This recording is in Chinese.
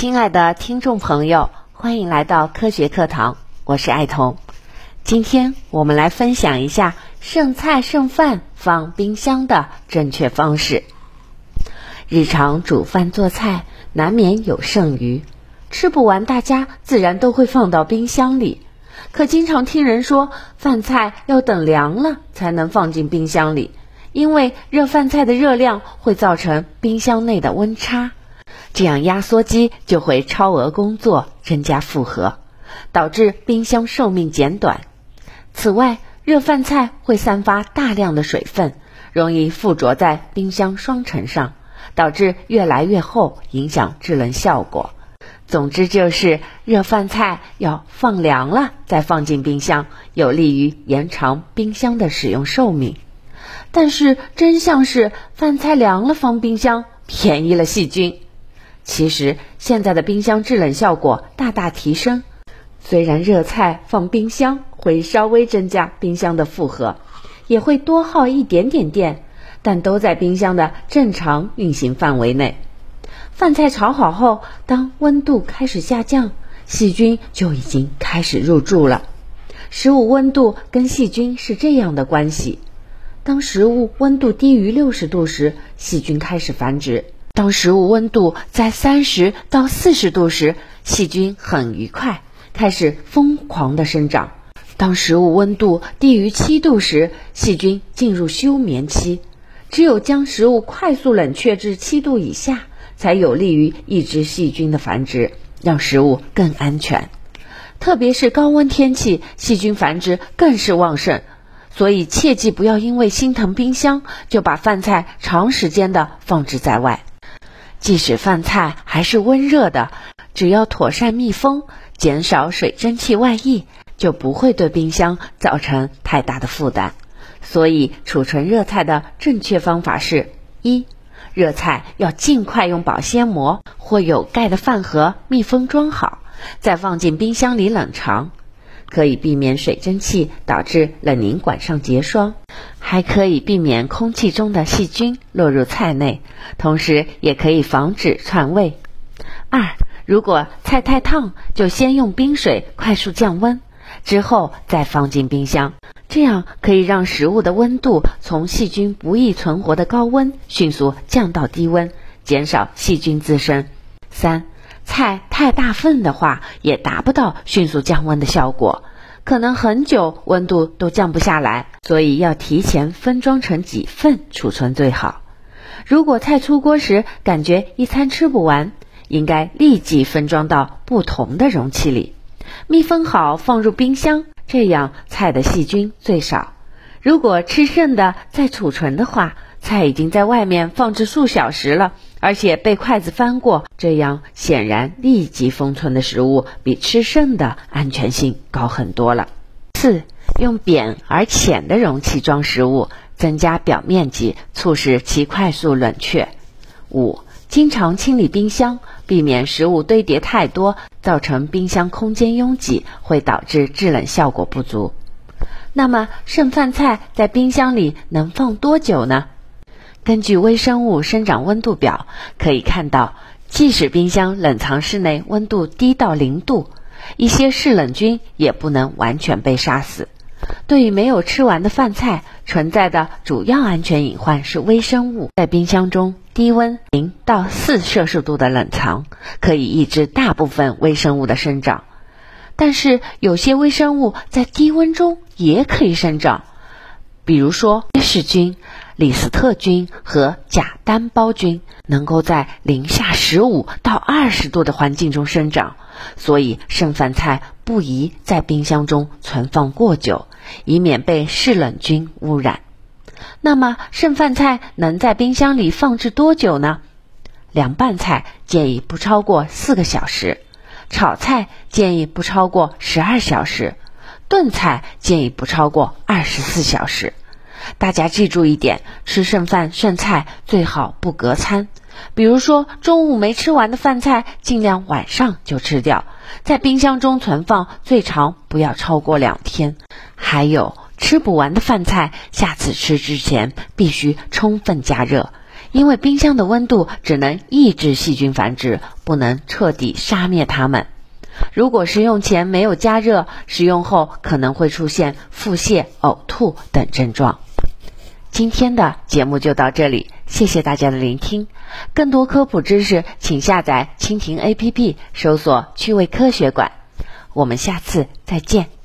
亲爱的听众朋友，欢迎来到科学课堂，我是爱童。今天我们来分享一下剩菜剩饭放冰箱的正确方式。日常煮饭做菜，难免有剩余，吃不完，大家自然都会放到冰箱里。可经常听人说，饭菜要等凉了才能放进冰箱里，因为热饭菜的热量会造成冰箱内的温差，这样压缩机就会超额工作，增加负荷，导致冰箱寿命减短。此外，热饭菜会散发大量的水分，容易附着在冰箱双层上，导致越来越厚，影响制冷效果。总之就是热饭菜要放凉了再放进冰箱，有利于延长冰箱的使用寿命。但是真相是，饭菜凉了放冰箱便宜了细菌。其实现在的冰箱制冷效果大大提升，虽然热菜放冰箱会稍微增加冰箱的负荷，也会多耗一点点电，但都在冰箱的正常运行范围内。饭菜炒好后，当温度开始下降，细菌就已经开始入住了。食物温度跟细菌是这样的关系：当食物温度低于六十度时，细菌开始繁殖；当食物温度在三十到四十度时，细菌很愉快，开始疯狂的生长；当食物温度低于七度时，细菌进入休眠期。只有将食物快速冷却至七度以下。才有利于抑制细菌的繁殖，让食物更安全。特别是高温天气，细菌繁殖更是旺盛。所以切记不要因为心疼冰箱，就把饭菜长时间的放置在外。即使饭菜还是温热的，只要妥善密封，减少水蒸气外溢，就不会对冰箱造成太大的负担。所以储存热菜的正确方法是：一。热菜要尽快用保鲜膜或有盖的饭盒密封装好，再放进冰箱里冷藏，可以避免水蒸气导致冷凝管上结霜，还可以避免空气中的细菌落入菜内，同时也可以防止串味。二，如果菜太烫，就先用冰水快速降温，之后再放进冰箱。这样可以让食物的温度从细菌不易存活的高温迅速降到低温，减少细菌滋生。三，菜太大份的话，也达不到迅速降温的效果，可能很久温度都降不下来。所以要提前分装成几份储存最好。如果菜出锅时感觉一餐吃不完，应该立即分装到不同的容器里，密封好放入冰箱。这样菜的细菌最少。如果吃剩的再储存的话，菜已经在外面放置数小时了，而且被筷子翻过，这样显然立即封存的食物比吃剩的安全性高很多了。四，用扁而浅的容器装食物，增加表面积，促使其快速冷却。五，经常清理冰箱。避免食物堆叠太多，造成冰箱空间拥挤，会导致制冷效果不足。那么剩饭菜在冰箱里能放多久呢？根据微生物生长温度表可以看到，即使冰箱冷藏室内温度低到零度，一些嗜冷菌也不能完全被杀死。对于没有吃完的饭菜，存在的主要安全隐患是微生物。在冰箱中，低温零到四摄氏度的冷藏可以抑制大部分微生物的生长，但是有些微生物在低温中也可以生长，比如说约氏菌、李斯特菌和假单胞菌，能够在零下十五到二十度的环境中生长。所以剩饭菜不宜在冰箱中存放过久，以免被嗜冷菌污染。那么剩饭菜能在冰箱里放置多久呢？凉拌菜建议不超过四个小时，炒菜建议不超过十二小时，炖菜建议不超过二十四小时。大家记住一点：吃剩饭剩菜最好不隔餐。比如说，中午没吃完的饭菜，尽量晚上就吃掉，在冰箱中存放最长不要超过两天。还有，吃不完的饭菜，下次吃之前必须充分加热，因为冰箱的温度只能抑制细菌繁殖，不能彻底杀灭它们。如果食用前没有加热，食用后可能会出现腹泻、呕吐等症状。今天的节目就到这里，谢谢大家的聆听。更多科普知识，请下载蜻蜓 APP，搜索“趣味科学馆”。我们下次再见。